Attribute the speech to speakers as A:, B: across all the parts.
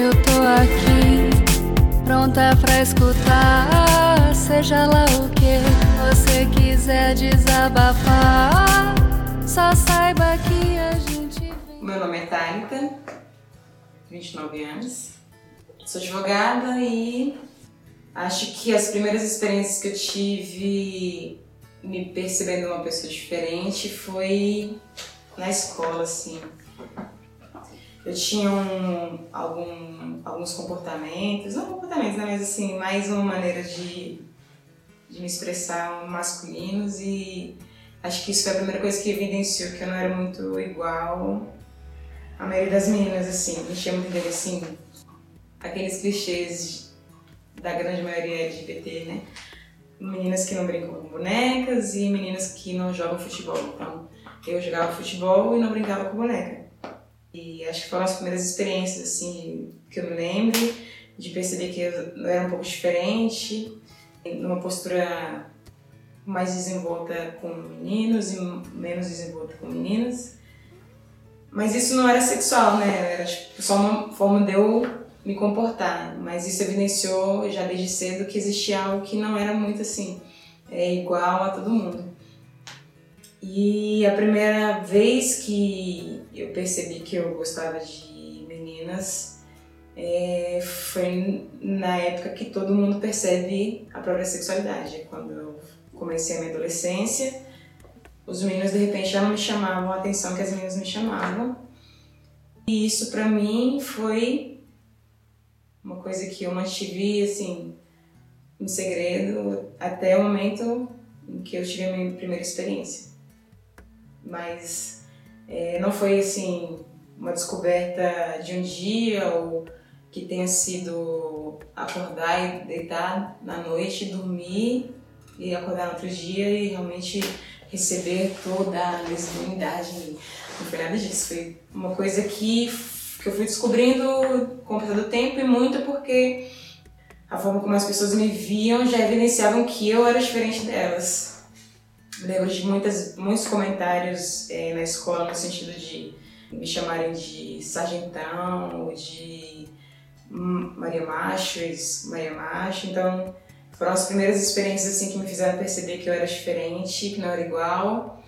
A: eu tô aqui, pronta pra escutar. Seja lá o que você quiser desabafar, só saiba que a gente. Vem...
B: Meu nome é Thalita, 29 anos. Sou advogada e acho que as primeiras experiências que eu tive me percebendo uma pessoa diferente foi na escola, assim. Eu tinha um, algum, alguns comportamentos, não comportamentos, né, mas assim, mais uma maneira de, de me expressar masculinos e acho que isso foi a primeira coisa que evidenciou que eu não era muito igual à maioria das meninas, assim, me chamo dele assim, aqueles clichês da grande maioria LGBT, né? Meninas que não brincam com bonecas e meninas que não jogam futebol. Então, eu jogava futebol e não brincava com boneca. E acho que foram as primeiras experiências, assim, que eu me lembro, de perceber que eu era um pouco diferente, numa postura mais desenvolta com meninos e menos desenvolta com meninas. Mas isso não era sexual, né? Era tipo, só uma forma de eu me comportar. Mas isso evidenciou já desde cedo que existia algo que não era muito assim, é igual a todo mundo. E a primeira vez que eu percebi que eu gostava de meninas é, foi na época que todo mundo percebe a própria sexualidade. Quando eu comecei a minha adolescência, os meninos de repente já não me chamavam a atenção que as meninas me chamavam. E isso para mim foi uma coisa que eu mantive assim, em segredo até o momento em que eu tive a minha primeira experiência mas é, não foi assim uma descoberta de um dia ou que tenha sido acordar e deitar na noite, dormir e acordar no outro dia e realmente receber toda a lesbianidade. Não foi nada disso, foi uma coisa que, que eu fui descobrindo com o passar do tempo e muito porque a forma como as pessoas me viam já evidenciavam que eu era diferente delas lembro de muitas, muitos comentários é, na escola no sentido de me chamarem de sargentão ou de Maria Macho, Maria Macho. Então foram as primeiras experiências assim que me fizeram perceber que eu era diferente, que não era igual.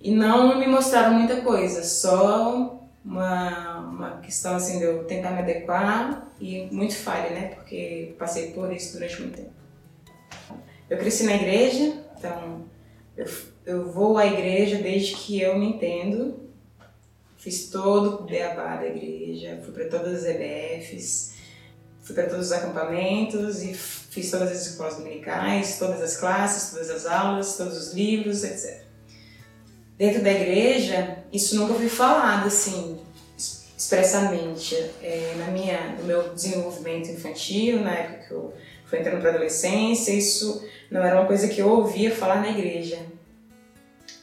B: E não me mostraram muita coisa, só uma, uma questão assim de eu tentar me adequar e muito falha, né? Porque passei por isso durante muito tempo. Eu cresci na igreja, então eu, eu vou à igreja desde que eu me entendo. Fiz todo o beabá da igreja, fui para todas as EBFs, fui para todos os acampamentos e fiz todas as escolas dominicais, todas as classes, todas as aulas, todos os livros, etc. Dentro da igreja, isso nunca foi falado assim, expressamente. É, na minha, no meu desenvolvimento infantil, na época que eu fui entrando para adolescência, isso não era uma coisa que eu ouvia falar na igreja.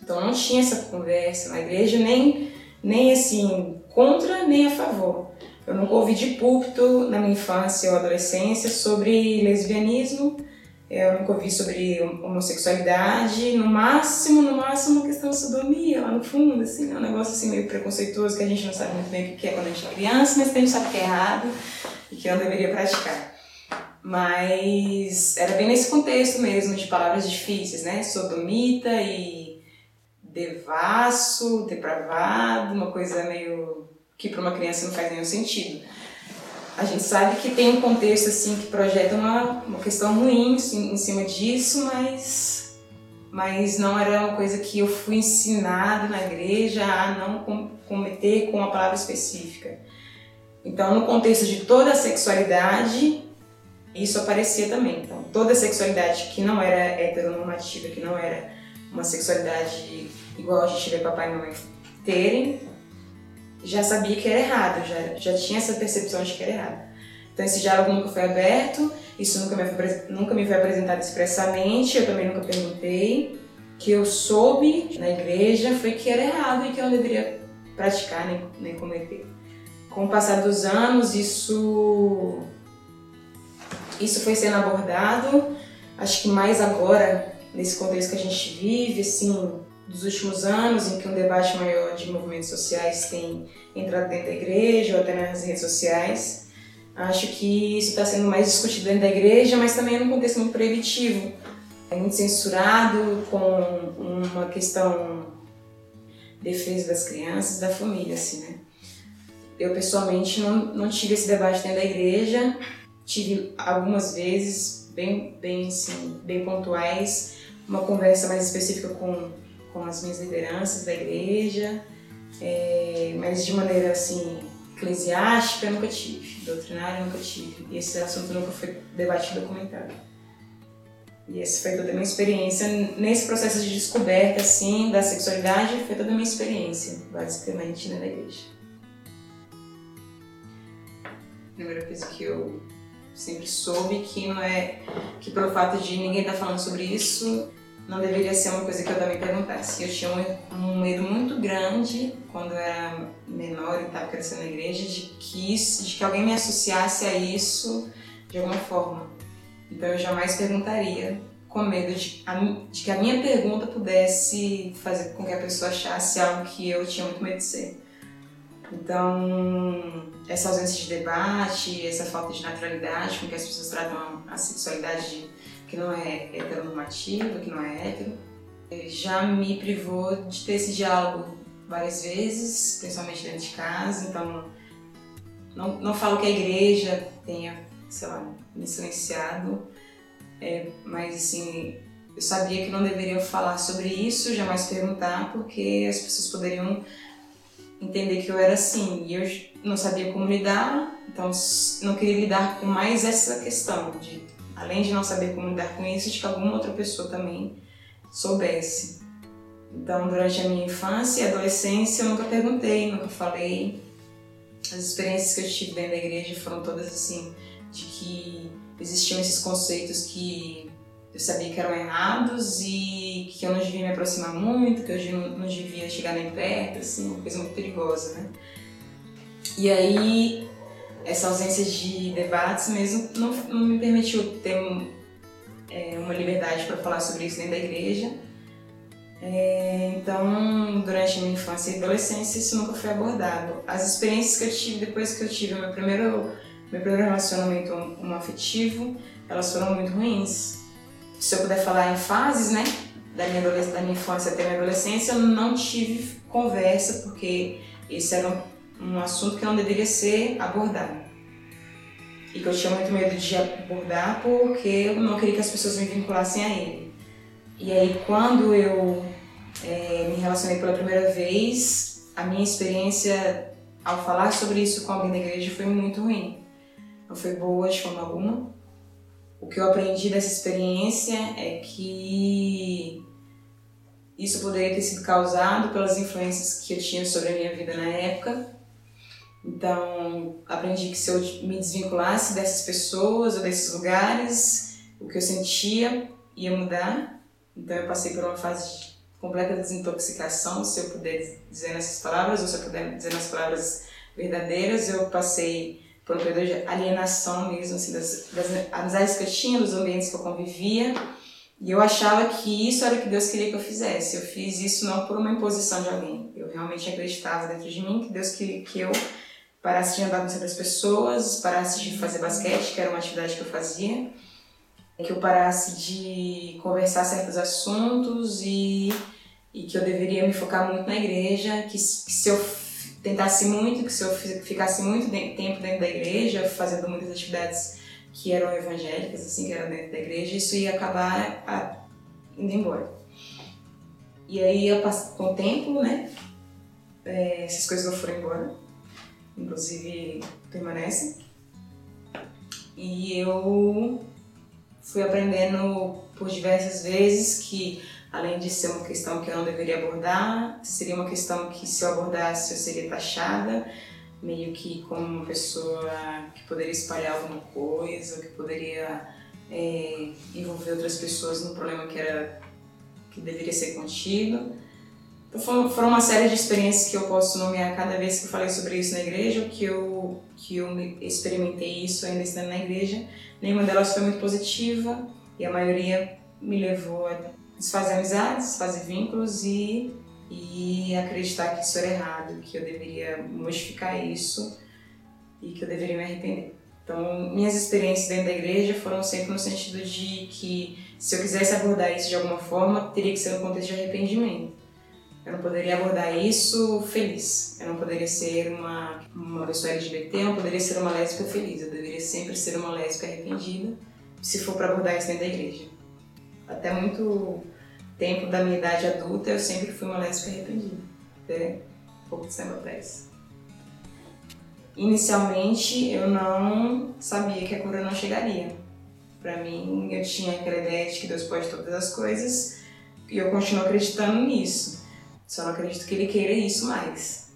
B: Então não tinha essa conversa na igreja, nem, nem assim, contra nem a favor. Eu nunca ouvi de púlpito na minha infância ou adolescência sobre lesbianismo, eu nunca ouvi sobre homossexualidade, no máximo, no máximo, questão de sodomia, lá no fundo, assim, é um negócio assim meio preconceituoso que a gente não sabe muito bem o que é quando a gente é criança, mas a gente sabe que é errado e que não deveria praticar. Mas era bem nesse contexto mesmo, de palavras difíceis, né? Sodomita e devasso, depravado, uma coisa meio que para uma criança não faz nenhum sentido. A gente sabe que tem um contexto assim que projeta uma, uma questão ruim em cima disso, mas, mas não era uma coisa que eu fui ensinado na igreja a não com, cometer com uma palavra específica. Então, no contexto de toda a sexualidade, isso aparecia também. Então, toda sexualidade que não era heteronormativa, que não era uma sexualidade igual a gente vê papai e mamãe terem, já sabia que era errado, já, já tinha essa percepção de que era errado. Então, esse diálogo nunca foi aberto, isso nunca me foi, nunca me foi apresentado expressamente, eu também nunca perguntei. que eu soube na igreja foi que era errado e que eu não deveria praticar nem, nem cometer. Com o passar dos anos, isso isso foi sendo abordado, acho que mais agora, nesse contexto que a gente vive, assim, dos últimos anos, em que um debate maior de movimentos sociais tem entrado dentro da igreja ou até nas redes sociais, Acho que isso está sendo mais discutido dentro da igreja, mas também é num contexto muito proibitivo. É muito censurado, com uma questão defesa das crianças, da família, assim, né? Eu, pessoalmente, não, não tive esse debate dentro da igreja. Tive algumas vezes, bem, bem, assim, bem pontuais, uma conversa mais específica com, com as minhas lideranças da igreja, é, mas de maneira, assim, eclesiástica eu nunca tive, doutrinária eu nunca tive. E esse assunto nunca foi debatido ou comentado. E essa foi toda a minha experiência nesse processo de descoberta, assim, da sexualidade, foi toda a minha experiência, basicamente, né, na igreja. A primeira coisa que eu sempre soube que não é que pelo fato de ninguém estar tá falando sobre isso não deveria ser uma coisa que eu também perguntasse. Eu tinha um, um medo muito grande quando eu era menor e estava crescendo na igreja de que, isso, de que alguém me associasse a isso de alguma forma. Então eu jamais perguntaria com medo de, de que a minha pergunta pudesse fazer com que a pessoa achasse algo que eu tinha muito medo de ser. Então, essa ausência de debate, essa falta de naturalidade com que as pessoas tratam a sexualidade de que não é heteronormativa, que não é hétero, já me privou de ter esse diálogo várias vezes, principalmente dentro de casa. Então, não, não falo que a igreja tenha, sei lá, me silenciado, é, mas assim, eu sabia que não deveria falar sobre isso, jamais perguntar, porque as pessoas poderiam entender que eu era assim e eu não sabia como lidar, então não queria lidar com mais essa questão de além de não saber como lidar com isso, de que alguma outra pessoa também soubesse. Então, durante a minha infância e adolescência, eu nunca perguntei, nunca falei. As experiências que eu tive dentro da igreja foram todas assim, de que existiam esses conceitos que eu sabia que eram errados e que eu não devia me aproximar muito, que eu não, devia chegar nem perto, assim, uma coisa muito perigosa, né? E aí, essa ausência de debates mesmo não, não me permitiu ter um, é, uma liberdade para falar sobre isso dentro da igreja. É, então, durante a minha infância e adolescência, isso nunca foi abordado. As experiências que eu tive depois que eu tive meu primeiro, meu primeiro relacionamento afetivo, elas foram muito ruins. Se eu puder falar em fases, né, da minha, da minha infância até minha adolescência, eu não tive conversa, porque esse era um um assunto que não deveria ser abordado. E que eu tinha muito medo de abordar porque eu não queria que as pessoas me vinculassem a ele. E aí, quando eu é, me relacionei pela primeira vez, a minha experiência ao falar sobre isso com alguém da igreja foi muito ruim. Não foi boa de forma alguma. O que eu aprendi dessa experiência é que isso poderia ter sido causado pelas influências que eu tinha sobre a minha vida na época então, aprendi que se eu me desvinculasse dessas pessoas ou desses lugares, o que eu sentia ia mudar. Então, eu passei por uma fase de completa desintoxicação, se eu puder dizer nessas palavras, ou se eu puder dizer nas palavras verdadeiras. Eu passei período de alienação mesmo, assim, das, das amizades que eu tinha, dos ambientes que eu convivia. E eu achava que isso era o que Deus queria que eu fizesse. Eu fiz isso não por uma imposição de alguém. Eu realmente acreditava dentro de mim que Deus queria que eu parasse de andar com certas pessoas, parasse de fazer basquete, que era uma atividade que eu fazia, que eu parasse de conversar certos assuntos e, e que eu deveria me focar muito na igreja, que, que se eu tentasse muito, que se eu ficasse muito tempo dentro da igreja, fazendo muitas atividades que eram evangélicas, assim, que eram dentro da igreja, isso ia acabar a, indo embora. E aí, com o tempo, né, é, essas coisas não foram embora inclusive permanece. E eu fui aprendendo por diversas vezes que, além de ser uma questão que eu não deveria abordar, seria uma questão que, se eu abordasse, eu seria taxada, meio que como uma pessoa que poderia espalhar alguma coisa, que poderia é, envolver outras pessoas num problema que era que deveria ser contido. Então foram uma série de experiências que eu posso nomear cada vez que eu falei sobre isso na igreja, que eu, que eu experimentei isso ainda estando na igreja. Nenhuma delas foi muito positiva e a maioria me levou a desfazer amizades, desfazer vínculos e, e acreditar que isso era errado, que eu deveria modificar isso e que eu deveria me arrepender. Então, minhas experiências dentro da igreja foram sempre no sentido de que se eu quisesse abordar isso de alguma forma, teria que ser no contexto de arrependimento. Eu não poderia abordar isso feliz. Eu não poderia ser uma, uma pessoa LGBT, eu não poderia ser uma lésbica feliz. Eu deveria sempre ser uma lésbica arrependida, se for para abordar isso dentro da igreja. Até muito tempo da minha idade adulta, eu sempre fui uma lésbica arrependida. Até pouco tempo atrás. Inicialmente, eu não sabia que a cura não chegaria. Para mim, eu tinha aquela ideia de que Deus pode todas as coisas e eu continuo acreditando nisso. Só não acredito que Ele queira isso mais.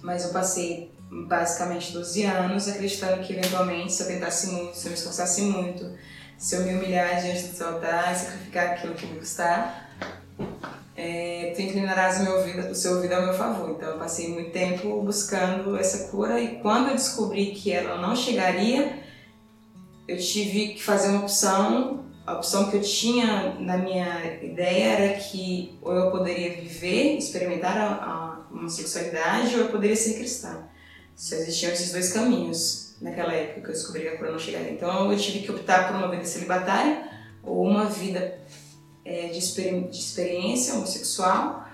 B: Mas eu passei basicamente 12 anos acreditando que eventualmente, se eu tentasse muito, se eu me esforçasse muito, se eu me humilhar diante do seu altar e sacrificar aquilo que me custar, é, tu inclinarás o, meu ouvido, o seu ouvido ao meu favor. Então eu passei muito tempo buscando essa cura e quando eu descobri que ela não chegaria, eu tive que fazer uma opção. A opção que eu tinha na minha ideia era que ou eu poderia viver, experimentar a, a homossexualidade, ou eu poderia ser cristã. Só existiam esses dois caminhos naquela época que eu descobri que a cura não chegaria. Então eu tive que optar por uma vida celibatária ou uma vida é, de, experi de experiência homossexual,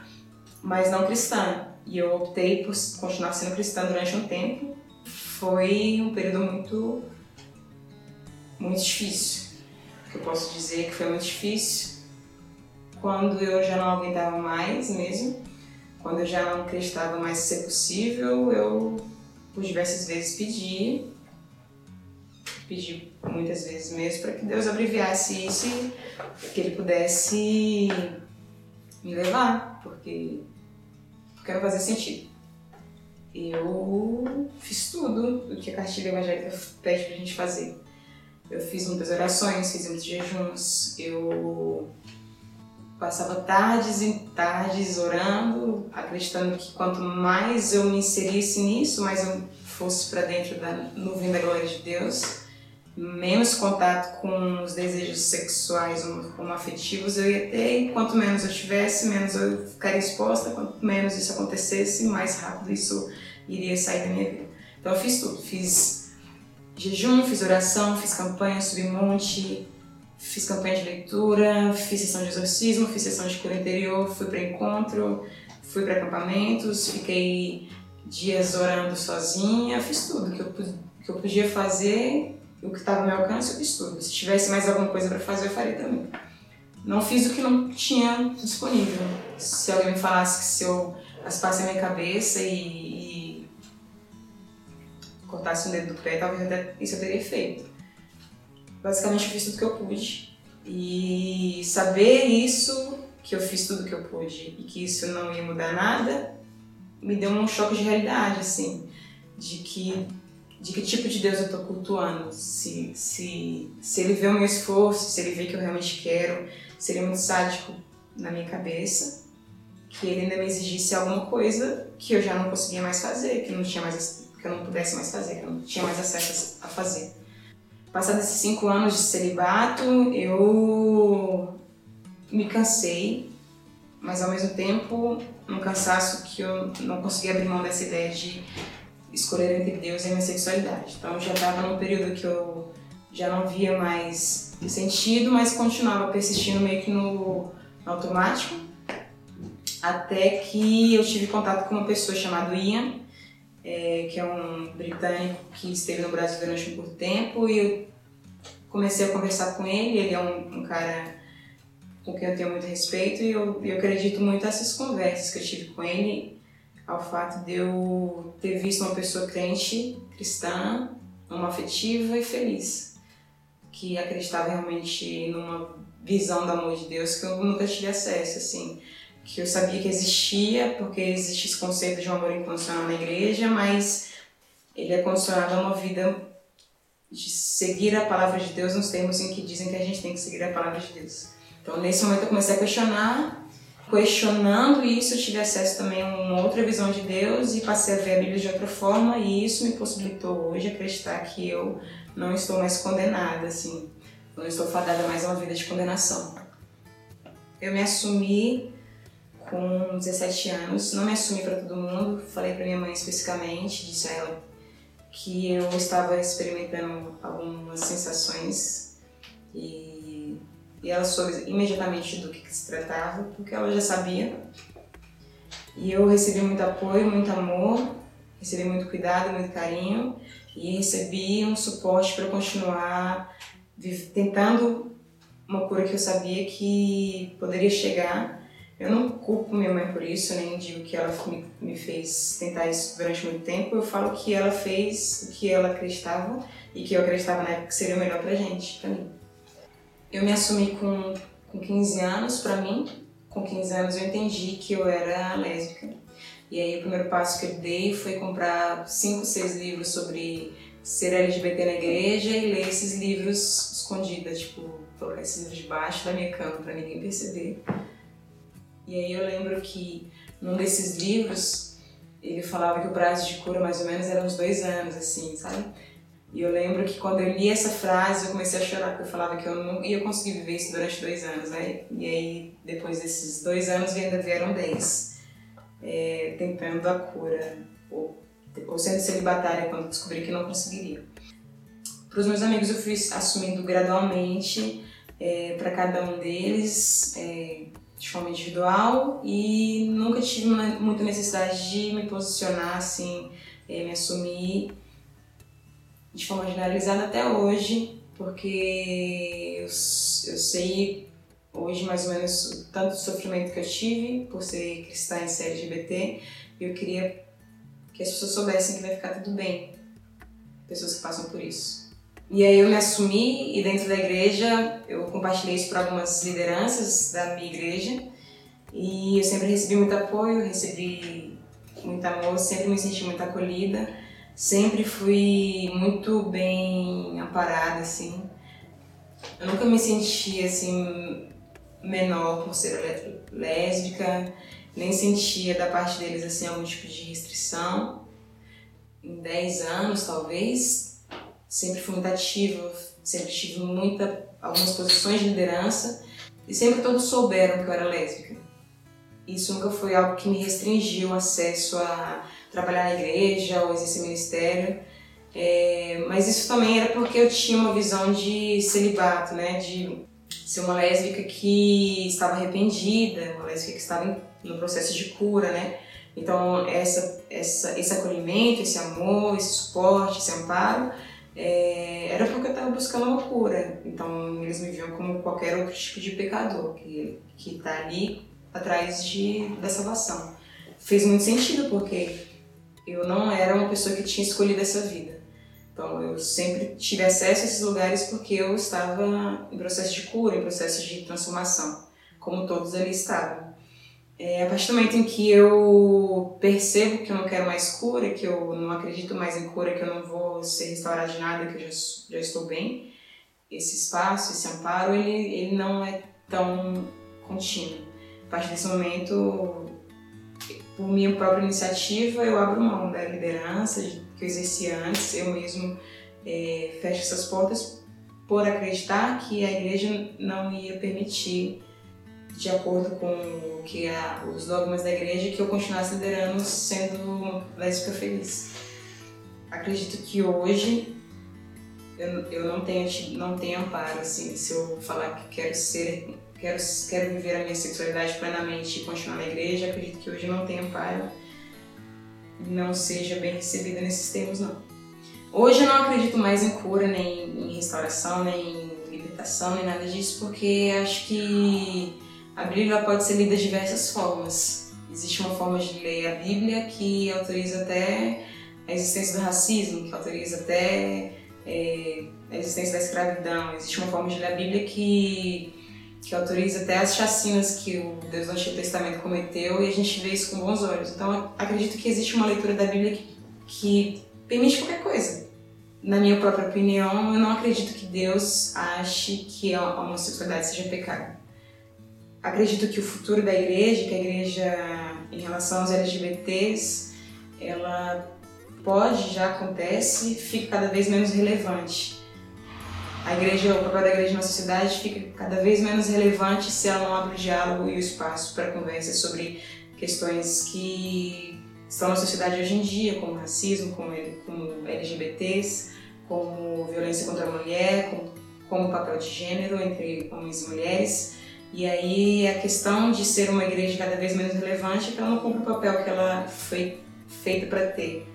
B: mas não cristã. E eu optei por continuar sendo cristã durante um tempo. Foi um período muito, muito difícil. Eu posso dizer que foi muito difícil quando eu já não aguentava mais mesmo, quando eu já não acreditava mais ser possível, eu por diversas vezes pedi pedi muitas vezes mesmo para que Deus abreviasse isso e que Ele pudesse me levar, porque, porque não fazia sentido. Eu fiz tudo o que a cartilha evangélica pede para a gente fazer. Eu fiz muitas orações, fiz muitos jejuns, eu passava tardes e tardes orando, acreditando que quanto mais eu me inserisse nisso, mais eu fosse para dentro da nuvem da glória de Deus, menos contato com os desejos sexuais como afetivos eu ia ter, e quanto menos eu tivesse, menos eu ficaria exposta, quanto menos isso acontecesse, mais rápido isso iria sair da minha vida. Então eu fiz tudo, fiz jejum, fiz oração, fiz campanha, subi monte, fiz campanha de leitura, fiz sessão de exorcismo, fiz sessão de cura interior, fui para encontro, fui para acampamentos, fiquei dias orando sozinha, fiz tudo que eu, que eu podia fazer o que estava no meu alcance, eu fiz tudo. Se tivesse mais alguma coisa para fazer, eu faria também. Não fiz o que não tinha disponível. Se alguém me falasse que se eu raspasse a minha cabeça e, e cortasse o dedo do pé, talvez até isso eu teria feito. Basicamente, eu fiz tudo que eu pude. E saber isso, que eu fiz tudo que eu pude e que isso não ia mudar nada, me deu um choque de realidade, assim, de que de que tipo de Deus eu estou cultuando. Se, se, se ele vê o meu esforço, se ele vê que eu realmente quero, seria muito sádico na minha cabeça que ele ainda me exigisse alguma coisa que eu já não conseguia mais fazer, que, não tinha mais, que eu não pudesse mais fazer, que eu não tinha mais acesso a fazer. Passados esses cinco anos de celibato, eu me cansei, mas ao mesmo tempo um cansaço que eu não conseguia abrir mão dessa ideia de escolher entre Deus e a minha sexualidade. Então já estava num período que eu já não via mais sentido, mas continuava persistindo meio que no, no automático, até que eu tive contato com uma pessoa chamada Ian, é, que é um britânico que esteve no Brasil durante um curto tempo, e eu comecei a conversar com ele. Ele é um, um cara com quem eu tenho muito respeito e eu, eu acredito muito nessas conversas que eu tive com ele ao fato de eu ter visto uma pessoa crente, cristã, uma afetiva e feliz, que acreditava realmente numa visão do amor de Deus que eu nunca tive acesso, assim, que eu sabia que existia, porque existe esse conceito de um amor incondicional na igreja, mas ele é condicionado a uma vida de seguir a palavra de Deus nos termos em que dizem que a gente tem que seguir a palavra de Deus. Então, nesse momento, eu comecei a questionar questionando isso, eu tive acesso também a uma outra visão de Deus e passei a ver a Bíblia de outra forma e isso me possibilitou hoje acreditar que eu não estou mais condenada, assim, não estou fadada mais a uma vida de condenação. Eu me assumi com 17 anos, não me assumi para todo mundo, falei para minha mãe especificamente, disse a ela que eu estava experimentando algumas sensações e, e ela soube imediatamente do que, que se tratava, porque ela já sabia. E eu recebi muito apoio, muito amor, recebi muito cuidado, muito carinho e recebi um suporte para continuar tentando uma cura que eu sabia que poderia chegar. Eu não culpo minha mãe por isso, nem digo que ela me, fez tentar isso durante muito tempo. Eu falo que ela fez o que ela acreditava e que eu acreditava na época que seria o melhor pra gente, pra mim. Eu me assumi com, com 15 anos, pra mim. Com 15 anos eu entendi que eu era lésbica. E aí o primeiro passo que eu dei foi comprar cinco, seis livros sobre ser LGBT na igreja e ler esses livros escondidos, tipo, colocar esses livros debaixo da minha cama para ninguém perceber. E aí eu lembro que num desses livros ele falava que o prazo de cura mais ou menos era uns dois anos, assim, sabe? E eu lembro que quando eu li essa frase eu comecei a chorar, porque eu falava que eu não ia conseguir viver isso durante dois anos, né? E aí depois desses dois anos ainda vieram dez é, tentando a cura, ou, ou sendo celibatária quando descobri que não conseguiria. Para os meus amigos eu fui assumindo gradualmente é, para cada um deles, é, de forma individual, e nunca tive muita necessidade de me posicionar assim, é, me assumir de forma generalizada até hoje, porque eu, eu sei hoje mais ou menos tanto sofrimento que eu tive por ser cristã e ser LGBT, e eu queria que as pessoas soubessem que vai ficar tudo bem, pessoas que passam por isso. E aí eu me assumi e dentro da igreja eu compartilhei isso para algumas lideranças da minha igreja e eu sempre recebi muito apoio, recebi muito amor, sempre me senti muito acolhida, sempre fui muito bem amparada assim. Eu nunca me senti assim menor por ser lésbica, nem sentia da parte deles assim algum tipo de restrição. Em 10 anos, talvez, sempre fui muito ativa, sempre tive muita algumas posições de liderança e sempre todos souberam que eu era lésbica. Isso nunca foi algo que me restringiu o acesso a trabalhar na igreja ou exercer ministério. É, mas isso também era porque eu tinha uma visão de celibato, né? De ser uma lésbica que estava arrependida, uma lésbica que estava no processo de cura, né? Então, essa, essa, esse acolhimento, esse amor, esse suporte, esse amparo, é, era porque eu estava buscando uma cura. Então, eles me viam como qualquer outro tipo de pecador que está ali atrás de, da salvação. Fez muito sentido, porque eu não era uma pessoa que tinha escolhido essa vida. Então eu sempre tive acesso a esses lugares porque eu estava em processo de cura, em processo de transformação, como todos ali estavam. É, a partir do momento em que eu percebo que eu não quero mais cura, que eu não acredito mais em cura, que eu não vou ser restaurada de nada, que eu já, já estou bem, esse espaço, esse amparo, ele, ele não é tão contínuo. A partir desse momento, por minha própria iniciativa, eu abro mão da liderança que eu exercia antes, eu mesmo é, fecho essas portas por acreditar que a igreja não ia permitir, de acordo com o que a, os dogmas da igreja, que eu continuasse liderando sendo lésbica feliz. Acredito que hoje eu, eu não tenho não tenho amparo assim se eu falar que quero ser quero, quero viver a minha sexualidade plenamente e continuar na igreja, acredito que hoje não tenho amparo não seja bem recebida nesses termos, não. Hoje eu não acredito mais em cura, nem em restauração, nem em libertação, nem nada disso, porque acho que a Bíblia pode ser lida de diversas formas. Existe uma forma de ler a Bíblia que autoriza até a existência do racismo, que autoriza até é, a existência da escravidão. Existe uma forma de ler a Bíblia que que autoriza até as chacinas que o Deus do Antigo Testamento cometeu e a gente vê isso com bons olhos. Então, acredito que existe uma leitura da Bíblia que, que permite qualquer coisa. Na minha própria opinião, eu não acredito que Deus ache que a homossexualidade seja pecado. Acredito que o futuro da igreja, que a igreja em relação aos LGBTs, ela pode, já acontece, fica cada vez menos relevante a igreja, o papel da igreja na sociedade fica cada vez menos relevante se ela não abre o diálogo e o espaço para conversa sobre questões que estão na sociedade hoje em dia, como racismo, como, como LGBTs, como violência contra a mulher, como, como papel de gênero entre homens e mulheres. E aí a questão de ser uma igreja cada vez menos relevante é que ela não cumpre o papel que ela foi feita para ter.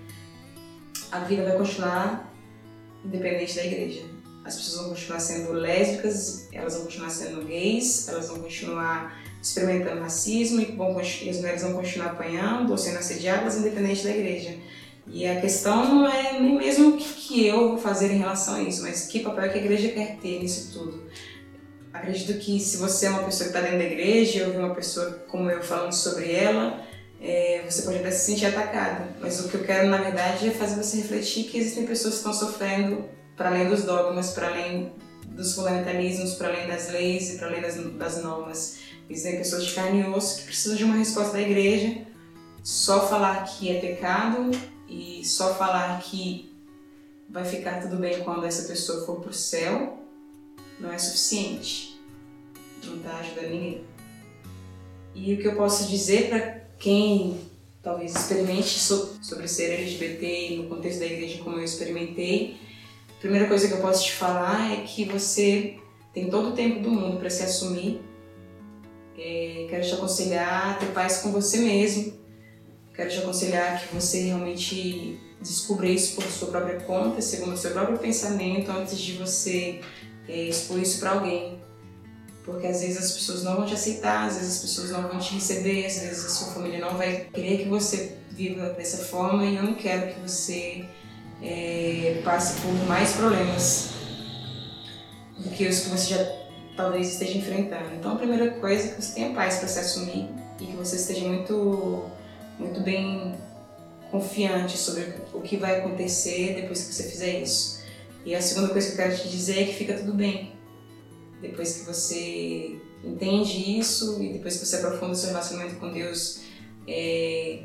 B: A vida vai continuar independente da igreja. As pessoas vão continuar sendo lésbicas, elas vão continuar sendo gays, elas vão continuar experimentando racismo e, vão, e as mulheres vão continuar apanhando ou sendo assediadas independente da igreja. E a questão não é nem mesmo o que, que eu vou fazer em relação a isso, mas que papel que a igreja quer ter nisso tudo. Acredito que se você é uma pessoa que está dentro da igreja e ouvir uma pessoa como eu falando sobre ela, é, você pode até se sentir atacada. Mas o que eu quero, na verdade, é fazer você refletir que existem pessoas que estão sofrendo para além dos dogmas, para além dos fundamentalismos, para além das leis e para além das, das normas. Existem pessoas de carne e osso que precisam de uma resposta da igreja. Só falar que é pecado e só falar que vai ficar tudo bem quando essa pessoa for para o céu não é suficiente. Não está ajudando ninguém. E o que eu posso dizer para quem talvez experimente sobre ser LGBT no contexto da igreja como eu experimentei, a primeira coisa que eu posso te falar é que você tem todo o tempo do mundo para se assumir. É, quero te aconselhar a ter paz com você mesmo. Quero te aconselhar que você realmente descubra isso por sua própria conta, segundo o seu próprio pensamento, antes de você é, expor isso para alguém. Porque às vezes as pessoas não vão te aceitar, às vezes as pessoas não vão te receber, às vezes a sua família não vai querer que você viva dessa forma e eu não quero que você é, passe por mais problemas do que os que você já talvez esteja enfrentando. Então a primeira coisa é que você tenha paz para se assumir e que você esteja muito, muito bem confiante sobre o que vai acontecer depois que você fizer isso. E a segunda coisa que eu quero te dizer é que fica tudo bem. Depois que você entende isso e depois que você aprofunda o seu relacionamento com Deus, é,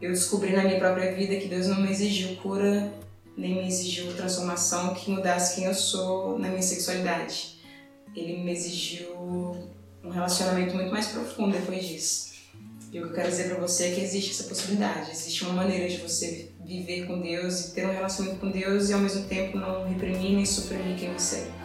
B: eu descobri na minha própria vida que Deus não me exigiu cura, nem me exigiu transformação que mudasse quem eu sou na minha sexualidade. Ele me exigiu um relacionamento muito mais profundo depois disso. E o que eu quero dizer para você é que existe essa possibilidade, existe uma maneira de você viver com Deus e ter um relacionamento com Deus e ao mesmo tempo não reprimir nem suprimir quem você é.